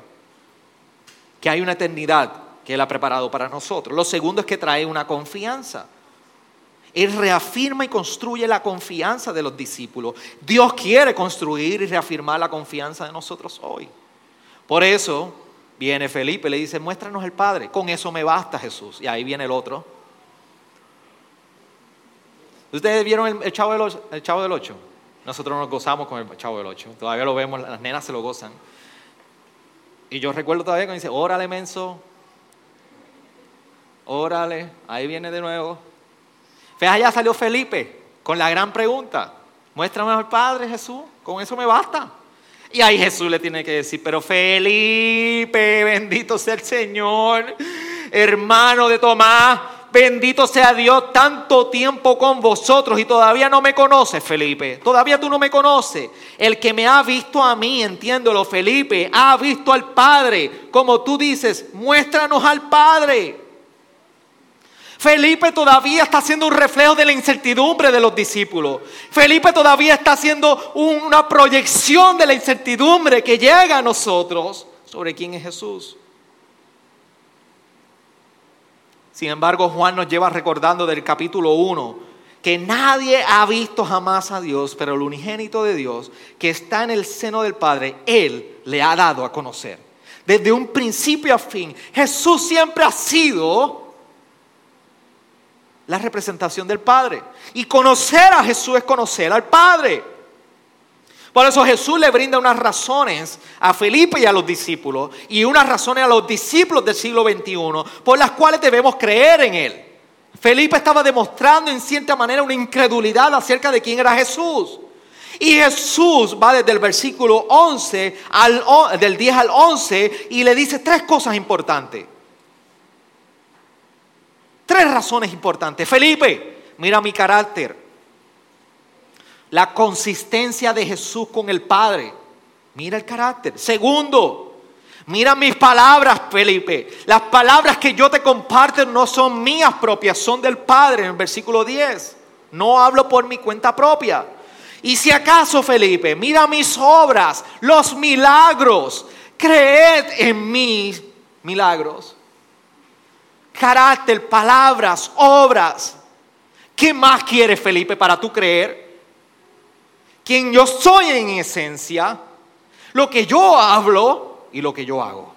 que hay una eternidad que Él ha preparado para nosotros. Lo segundo es que trae una confianza. Él reafirma y construye la confianza de los discípulos. Dios quiere construir y reafirmar la confianza de nosotros hoy. Por eso viene Felipe le dice, muéstranos el Padre. Con eso me basta Jesús. Y ahí viene el otro ¿Ustedes vieron el, chavo del ocho, el Chavo del Ocho? Nosotros nos gozamos con el Chavo del Ocho. Todavía lo vemos, las nenas se lo gozan. Y yo recuerdo todavía cuando dice, órale, menso. Órale, ahí viene de nuevo. Fíjate, allá salió Felipe con la gran pregunta. Muéstrame al Padre Jesús, con eso me basta. Y ahí Jesús le tiene que decir, pero Felipe, bendito sea el Señor, hermano de Tomás, Bendito sea Dios, tanto tiempo con vosotros y todavía no me conoces, Felipe. Todavía tú no me conoces. El que me ha visto a mí, entiéndolo, Felipe, ha visto al Padre. Como tú dices, muéstranos al Padre. Felipe todavía está haciendo un reflejo de la incertidumbre de los discípulos. Felipe todavía está haciendo una proyección de la incertidumbre que llega a nosotros sobre quién es Jesús. Sin embargo, Juan nos lleva recordando del capítulo 1 que nadie ha visto jamás a Dios, pero el unigénito de Dios, que está en el seno del Padre, Él le ha dado a conocer. Desde un principio a fin, Jesús siempre ha sido la representación del Padre. Y conocer a Jesús es conocer al Padre. Por eso Jesús le brinda unas razones a Felipe y a los discípulos y unas razones a los discípulos del siglo XXI por las cuales debemos creer en Él. Felipe estaba demostrando en cierta manera una incredulidad acerca de quién era Jesús. Y Jesús va desde el versículo 11 al, del 10 al 11 y le dice tres cosas importantes. Tres razones importantes. Felipe, mira mi carácter. La consistencia de Jesús con el Padre. Mira el carácter. Segundo, mira mis palabras, Felipe. Las palabras que yo te comparto no son mías propias, son del Padre, en el versículo 10. No hablo por mi cuenta propia. Y si acaso, Felipe, mira mis obras, los milagros. Creed en mis milagros. Carácter, palabras, obras. ¿Qué más quiere Felipe para tú creer? quien yo soy en esencia, lo que yo hablo y lo que yo hago.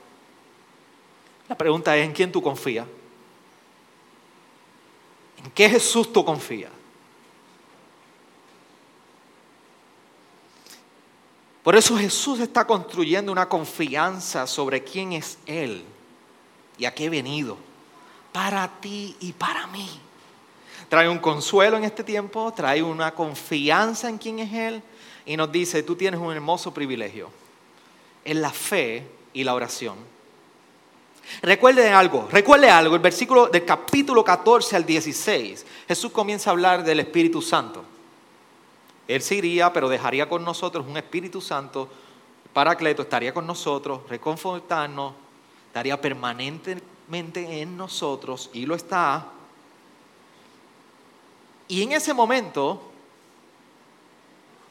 La pregunta es, ¿en quién tú confías? ¿En qué Jesús tú confías? Por eso Jesús está construyendo una confianza sobre quién es Él y a qué he venido, para ti y para mí trae un consuelo en este tiempo, trae una confianza en quién es Él y nos dice, tú tienes un hermoso privilegio, en la fe y la oración. Recuerde algo, recuerde algo, el versículo del capítulo 14 al 16, Jesús comienza a hablar del Espíritu Santo. Él se iría, pero dejaría con nosotros un Espíritu Santo, Paracleto estaría con nosotros, reconfortarnos, estaría en nosotros y lo está y en ese momento,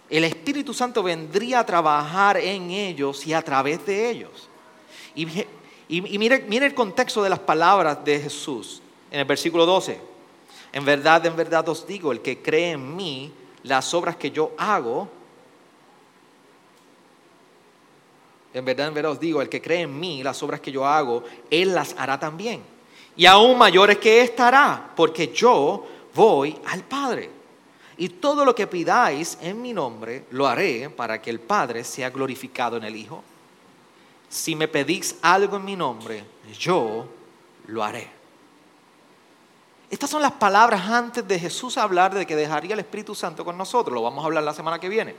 el Espíritu Santo vendría a trabajar en ellos y a través de ellos. Y, mire, mire el contexto de las palabras de Jesús en el versículo 12. En verdad, en verdad os digo, el que cree en mí, las obras que yo hago, en verdad, en verdad os digo, el que cree en mí, las obras que yo hago, él las hará también. Y aún mayores que estará, porque yo voy al Padre. Y todo lo que pidáis en mi nombre, lo haré para que el Padre sea glorificado en el Hijo. Si me pedís algo en mi nombre, yo lo haré. Estas son las palabras antes de Jesús hablar de que dejaría el Espíritu Santo con nosotros. Lo vamos a hablar la semana que viene.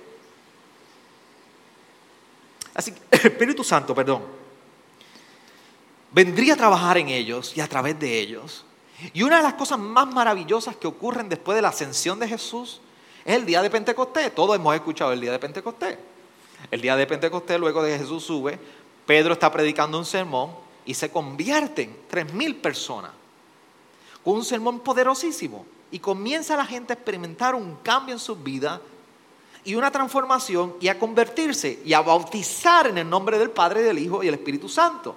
Así que el Espíritu Santo, perdón, vendría a trabajar en ellos y a través de ellos y una de las cosas más maravillosas que ocurren después de la ascensión de Jesús es el día de Pentecostés. Todos hemos escuchado el día de Pentecostés. El día de Pentecostés, luego de Jesús sube, Pedro está predicando un sermón y se convierten tres mil personas con un sermón poderosísimo. Y comienza la gente a experimentar un cambio en su vida y una transformación y a convertirse y a bautizar en el nombre del Padre, del Hijo y del Espíritu Santo.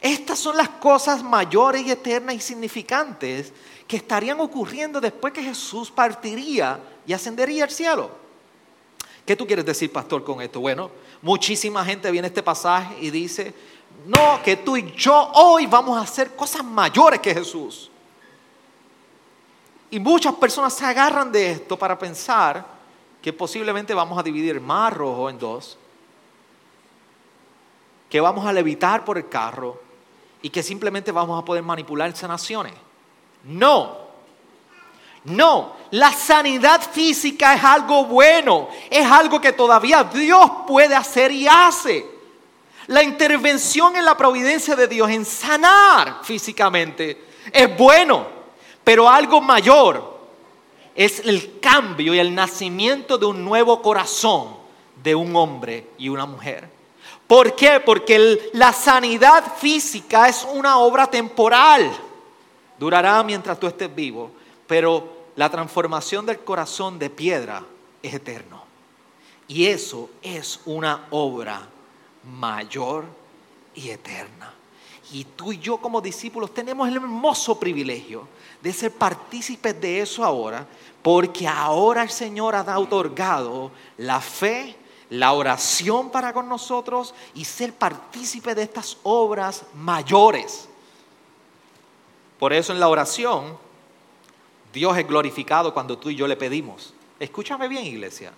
Estas son las cosas mayores y eternas y significantes que estarían ocurriendo después que Jesús partiría y ascendería al cielo. ¿Qué tú quieres decir, pastor, con esto? Bueno, muchísima gente viene a este pasaje y dice, no, que tú y yo hoy vamos a hacer cosas mayores que Jesús. Y muchas personas se agarran de esto para pensar que posiblemente vamos a dividir mar rojo en dos, que vamos a levitar por el carro, y que simplemente vamos a poder manipular sanaciones. No, no, la sanidad física es algo bueno, es algo que todavía Dios puede hacer y hace. La intervención en la providencia de Dios en sanar físicamente es bueno, pero algo mayor es el cambio y el nacimiento de un nuevo corazón de un hombre y una mujer. ¿Por qué? Porque la sanidad física es una obra temporal. Durará mientras tú estés vivo, pero la transformación del corazón de piedra es eterno. Y eso es una obra mayor y eterna. Y tú y yo como discípulos tenemos el hermoso privilegio de ser partícipes de eso ahora, porque ahora el Señor ha otorgado la fe, la oración para con nosotros y ser partícipe de estas obras mayores. Por eso en la oración, Dios es glorificado cuando tú y yo le pedimos. Escúchame bien, iglesia.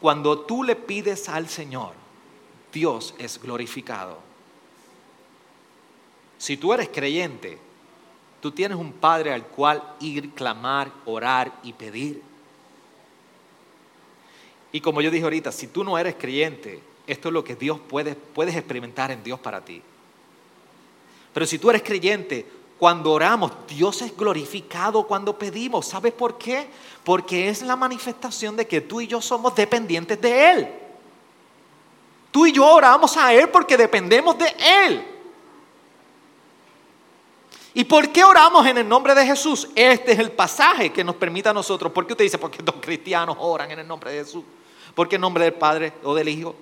Cuando tú le pides al Señor, Dios es glorificado. Si tú eres creyente, tú tienes un Padre al cual ir, clamar, orar y pedir. Y como yo dije ahorita, si tú no eres creyente, esto es lo que Dios puede, puedes experimentar en Dios para ti. Pero si tú eres creyente, cuando oramos, Dios es glorificado cuando pedimos. ¿Sabes por qué? Porque es la manifestación de que tú y yo somos dependientes de Él. Tú y yo oramos a Él porque dependemos de Él. ¿Y por qué oramos en el nombre de Jesús? Este es el pasaje que nos permite a nosotros. ¿Por qué usted dice? Porque los cristianos oran en el nombre de Jesús. ¿Por qué en nombre del Padre o del Hijo?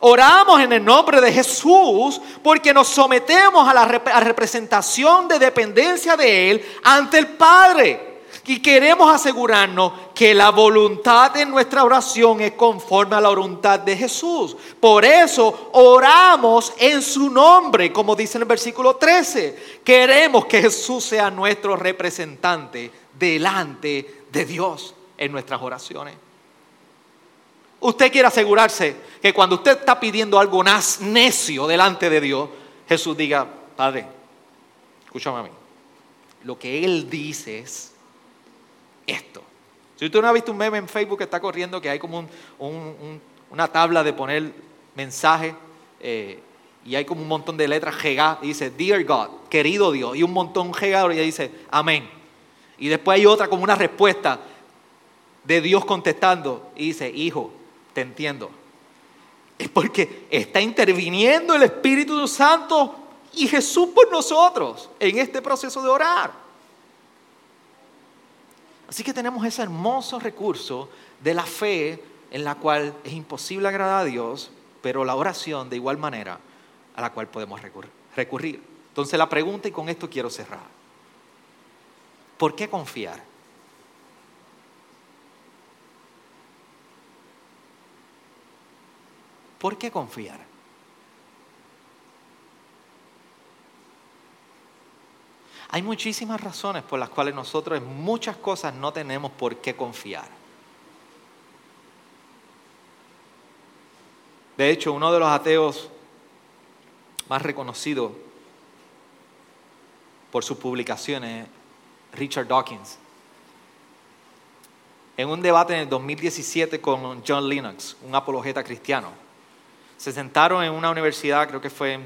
Oramos en el nombre de Jesús porque nos sometemos a la representación de dependencia de Él ante el Padre. Y queremos asegurarnos que la voluntad de nuestra oración es conforme a la voluntad de Jesús. Por eso oramos en su nombre, como dice en el versículo 13. Queremos que Jesús sea nuestro representante delante de Dios en nuestras oraciones. Usted quiere asegurarse que cuando usted está pidiendo algo necio delante de Dios, Jesús diga, Padre, escúchame a mí. Lo que Él dice es esto. Si usted no ha visto un meme en Facebook que está corriendo, que hay como una tabla de poner mensaje eh, y hay como un montón de letras G y dice, Dear God, querido Dios, y un montón G y dice, Amén. Y después hay otra como una respuesta de Dios contestando y dice, Hijo, te entiendo. Es porque está interviniendo el Espíritu Santo y Jesús por nosotros en este proceso de orar. Así que tenemos ese hermoso recurso de la fe en la cual es imposible agradar a Dios, pero la oración de igual manera a la cual podemos recurrir. Entonces la pregunta, y con esto quiero cerrar, ¿por qué confiar? ¿Por qué confiar? Hay muchísimas razones por las cuales nosotros en muchas cosas no tenemos por qué confiar. De hecho, uno de los ateos más reconocidos por sus publicaciones, Richard Dawkins, en un debate en el 2017 con John Lennox, un apologeta cristiano, se sentaron en una universidad, creo que fue, eh,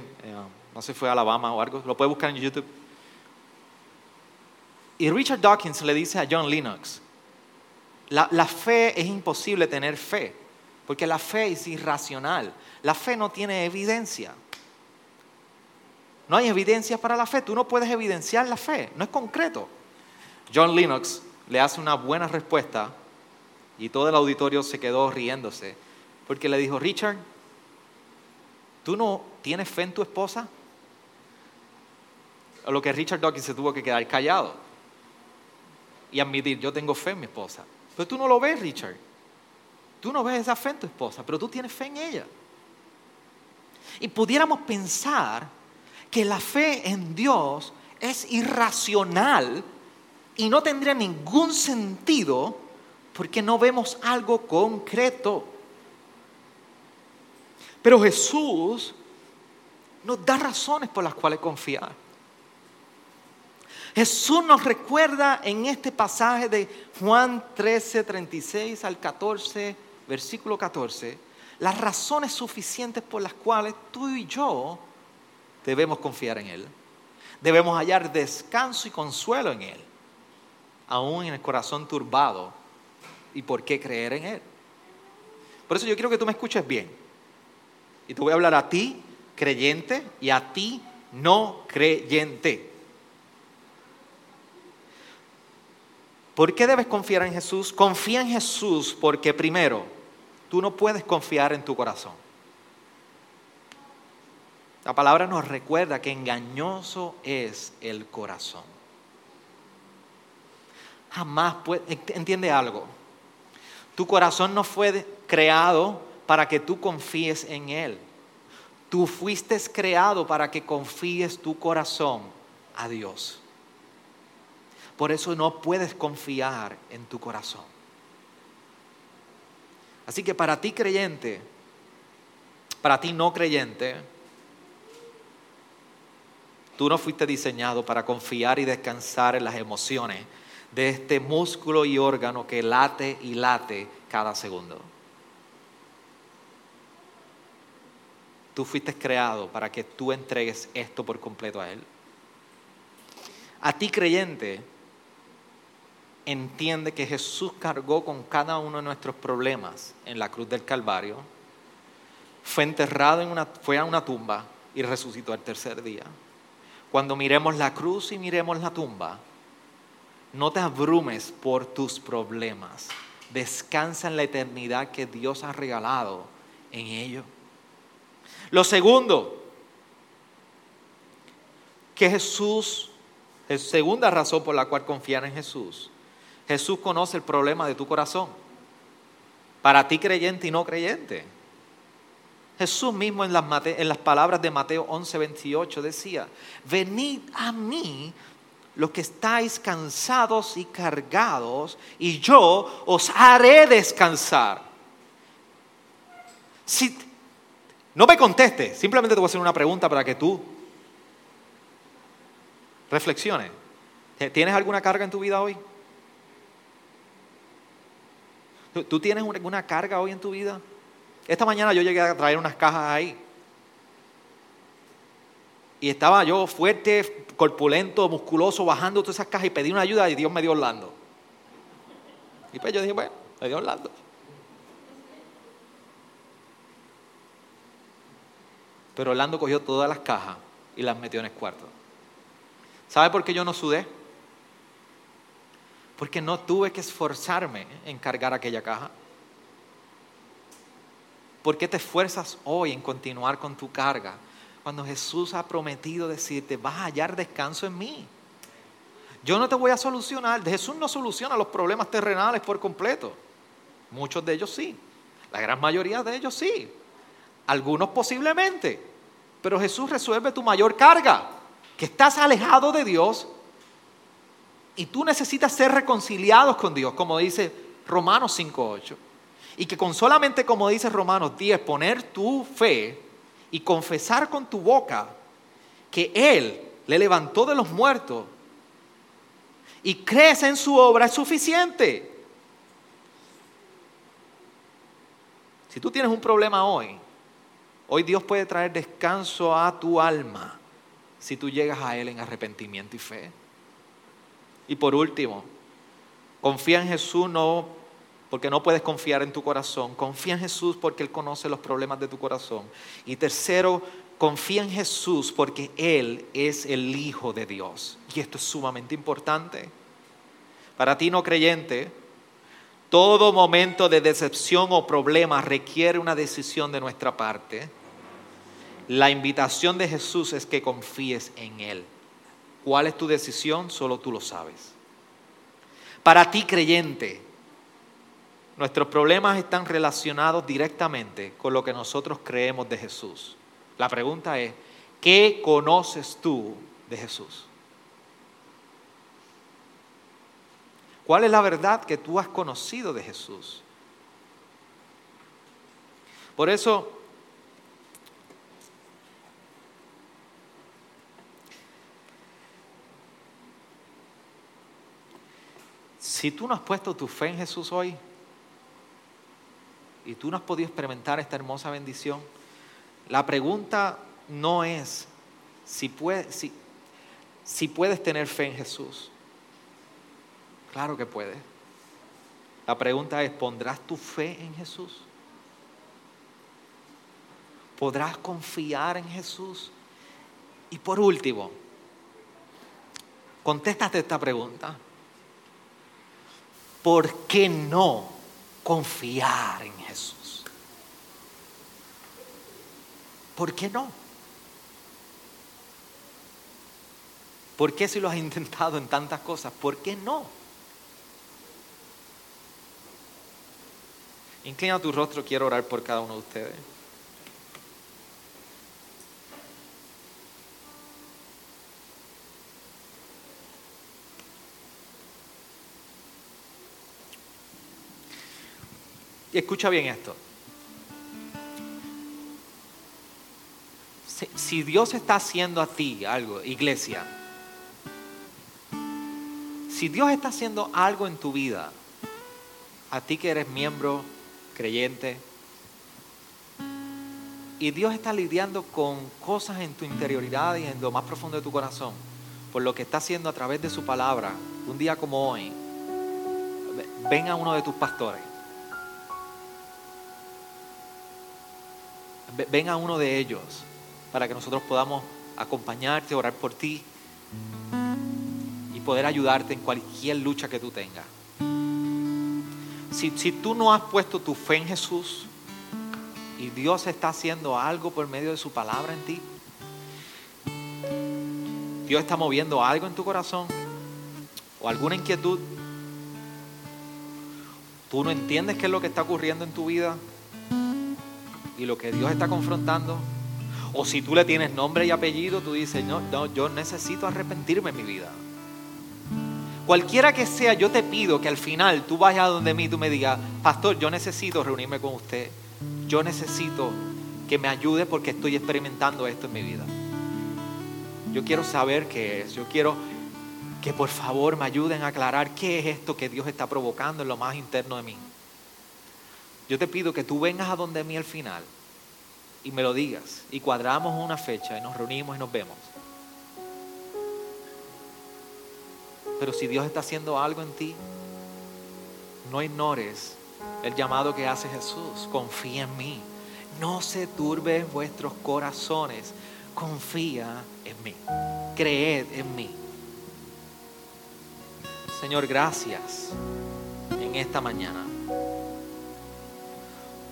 no sé, fue Alabama o algo, lo puede buscar en YouTube. Y Richard Dawkins le dice a John Lennox, la, la fe es imposible tener fe, porque la fe es irracional, la fe no tiene evidencia. No hay evidencia para la fe, tú no puedes evidenciar la fe, no es concreto. John Lennox le hace una buena respuesta y todo el auditorio se quedó riéndose, porque le dijo, Richard, ¿Tú no tienes fe en tu esposa? A lo que Richard Dawkins se tuvo que quedar callado y admitir, yo tengo fe en mi esposa. Pero tú no lo ves, Richard. Tú no ves esa fe en tu esposa, pero tú tienes fe en ella. Y pudiéramos pensar que la fe en Dios es irracional y no tendría ningún sentido porque no vemos algo concreto. Pero Jesús nos da razones por las cuales confiar. Jesús nos recuerda en este pasaje de Juan 13, 36 al 14, versículo 14, las razones suficientes por las cuales tú y yo debemos confiar en Él. Debemos hallar descanso y consuelo en Él, aún en el corazón turbado. ¿Y por qué creer en Él? Por eso yo quiero que tú me escuches bien. Y te voy a hablar a ti, creyente, y a ti, no creyente. ¿Por qué debes confiar en Jesús? Confía en Jesús porque primero, tú no puedes confiar en tu corazón. La palabra nos recuerda que engañoso es el corazón. Jamás puede, entiende algo. Tu corazón no fue creado para que tú confíes en Él. Tú fuiste creado para que confíes tu corazón a Dios. Por eso no puedes confiar en tu corazón. Así que para ti creyente, para ti no creyente, tú no fuiste diseñado para confiar y descansar en las emociones de este músculo y órgano que late y late cada segundo. Tú fuiste creado para que tú entregues esto por completo a Él. A ti creyente, entiende que Jesús cargó con cada uno de nuestros problemas en la cruz del Calvario, fue enterrado en una, fue a una tumba y resucitó el tercer día. Cuando miremos la cruz y miremos la tumba, no te abrumes por tus problemas. Descansa en la eternidad que Dios ha regalado en ello. Lo segundo, que Jesús, segunda razón por la cual confiar en Jesús, Jesús conoce el problema de tu corazón. Para ti creyente y no creyente. Jesús mismo en las, palabras de Mateo 11, 28 decía, venid a mí los que estáis cansados y cargados, y yo os haré descansar. Si, no me conteste, simplemente te voy a hacer una pregunta para que tú reflexiones. ¿Tienes alguna carga en tu vida hoy? ¿Tú tienes alguna carga hoy en tu vida? Esta mañana yo llegué a traer unas cajas ahí. Y estaba yo fuerte, corpulento, musculoso, bajando todas esas cajas y pedí una ayuda y Dios me dio Orlando. Y pues yo dije, bueno, me dio Orlando. Pero Orlando cogió todas las cajas y las metió en el cuarto. ¿Sabe por qué yo no sudé? Porque no tuve que esforzarme en cargar aquella caja. ¿Por qué te esfuerzas hoy en continuar con tu carga? Cuando Jesús ha prometido decirte, vas a hallar descanso en mí. Yo no te voy a solucionar. Jesús no soluciona los problemas terrenales por completo. Muchos de ellos sí. La gran mayoría de ellos sí. Algunos posiblemente. Pero Jesús resuelve tu mayor carga. Que estás alejado de Dios y tú necesitas ser reconciliados con Dios, como dice Romanos 5.8. Y que con solamente, como dice Romanos 10, poner tu fe y confesar con tu boca que Él le levantó de los muertos y crees en su obra es suficiente. Si tú tienes un problema hoy, hoy Dios puede traer descanso a tu alma si tú llegas a Él en arrepentimiento y fe. Y por último, confía en Jesús no porque no puedes confiar en tu corazón. Confía en Jesús porque Él conoce los problemas de tu corazón. Y tercero, confía en Jesús porque Él es el Hijo de Dios. Y esto es sumamente importante. Para ti no creyente, todo momento de decepción o problema requiere una decisión de nuestra parte. La invitación de Jesús es que confíes en Él. ¿Cuál es tu decisión? Solo tú lo sabes. Para ti creyente, nuestros problemas están relacionados directamente con lo que nosotros creemos de Jesús. La pregunta es, ¿qué conoces tú de Jesús? ¿Cuál es la verdad que tú has conocido de Jesús? Por eso Si tú no has puesto tu fe en Jesús hoy y tú no has podido experimentar esta hermosa bendición, la pregunta no es si, puedes, si puedes tener fe en Jesús. Claro que puedes. La pregunta es, ¿pondrás tu fe en Jesús? ¿Podrás confiar en Jesús? Y por último, contéstate esta pregunta. ¿por qué no confiar en Jesús? ¿Por qué no? ¿Por qué si lo has intentado en tantas cosas? ¿Por qué no? Inclina tu rostro, quiero orar por cada uno de ustedes. Escucha bien esto. Si, Dios está haciendo a ti algo, iglesia, si Dios está haciendo algo en tu vida, a ti que eres miembro creyente, y Dios está lidiando con cosas en tu interioridad y en lo más profundo de tu corazón, por lo que está haciendo a través de su palabra, un día como hoy, ven a uno de tus pastores. Ven a uno de ellos para que nosotros podamos acompañarte, orar por ti y poder ayudarte en cualquier lucha que tú tengas. Si, si tú no has puesto tu fe en Jesús y Dios está haciendo algo por medio de su palabra en ti, Dios está moviendo algo en tu corazón o alguna inquietud, tú no entiendes qué es lo que está ocurriendo en tu vida y lo que Dios está confrontando, o si tú le tienes nombre y apellido, tú dices, no, no, yo necesito arrepentirme en mi vida. Cualquiera que sea, yo te pido que al final tú vayas a donde mí y tú me digas, pastor, yo necesito reunirme con usted. Yo necesito que me ayude porque estoy experimentando esto en mi vida. Yo quiero saber qué es. Yo quiero que por favor me ayuden a aclarar qué es esto que Dios está provocando en lo más interno de mí. Yo te pido que tú vengas a donde mí al final y me lo digas y cuadramos una fecha y nos reunimos y nos vemos. Pero si Dios está haciendo algo en ti, no ignores el llamado que hace Jesús. Confía en mí. No se turben vuestros corazones. Confía en mí. Creed en mí. Señor, gracias en esta mañana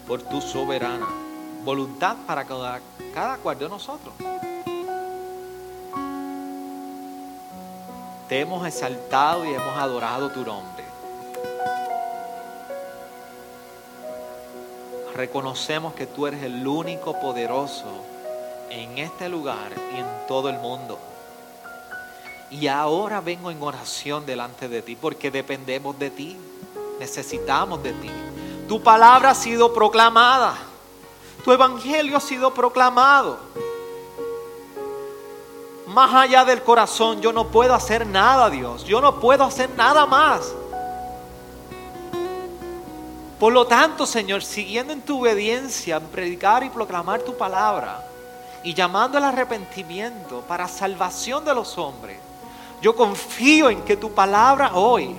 por tu soberana voluntad para cada, cada cual de nosotros. Te hemos exaltado y hemos adorado tu nombre. Reconocemos que tú eres el único poderoso en este lugar y en todo el mundo. Y ahora vengo en oración delante de ti porque dependemos de ti, necesitamos de ti. Tu palabra ha sido proclamada, tu evangelio ha sido proclamado más allá del corazón, yo no puedo hacer nada, Dios. Yo no puedo hacer nada más. Por lo tanto, Señor, siguiendo en tu obediencia, en predicar y proclamar tu palabra y llamando al arrepentimiento para salvación de los hombres, yo confío en que tu palabra hoy,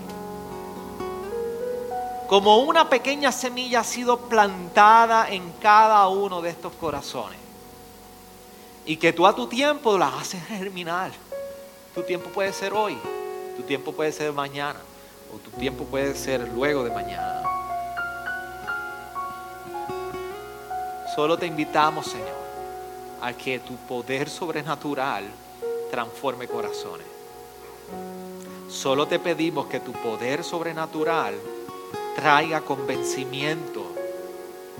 como una pequeña semilla, ha sido plantada en cada uno de estos corazones y que tú a tu tiempo las haces germinar. Tu tiempo puede ser hoy, tu tiempo puede ser mañana, o tu tiempo puede ser luego de mañana. Solo te invitamos, Señor, a que tu poder sobrenatural transforme corazones. Solo te pedimos que tu poder sobrenatural traiga convencimiento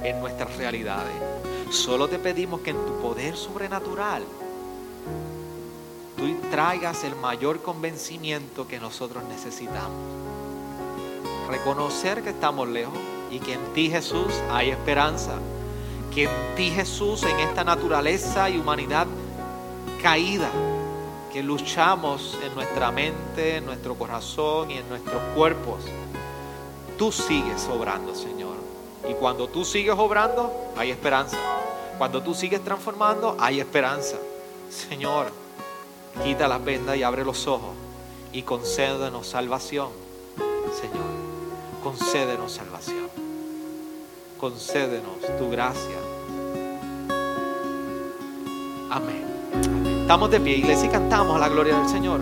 en nuestras realidades. Solo te pedimos que en tu poder sobrenatural tú traigas el mayor convencimiento que nosotros necesitamos. Reconocer que estamos lejos y que en ti Jesús hay esperanza. Que en ti Jesús, en esta naturaleza y humanidad caída, que luchamos en nuestra mente, en nuestro corazón y en nuestros cuerpos, tú sigues obrando, Señor. Y cuando tú sigues obrando, hay esperanza. Cuando tú sigues transformando, hay esperanza. Señor, quita las vendas y abre los ojos y concédenos salvación. Señor, concédenos salvación. Concédenos tu gracia. Amén. Estamos de pie, iglesia, y cantamos a la gloria del Señor.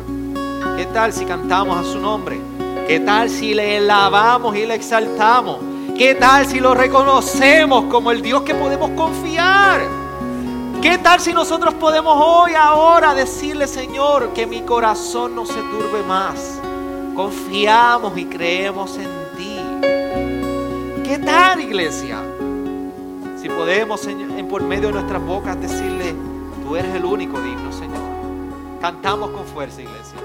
¿Qué tal si cantamos a su nombre? ¿Qué tal si le alabamos y le exaltamos? ¿Qué tal si lo reconocemos como el Dios que podemos confiar? ¿Qué tal si nosotros podemos hoy, ahora, decirle, Señor, que mi corazón no se turbe más? Confiamos y creemos en ti. ¿Qué tal, iglesia? Si podemos, Señor, por medio de nuestras bocas decirle, tú eres el único digno, Señor. Cantamos con fuerza, iglesia.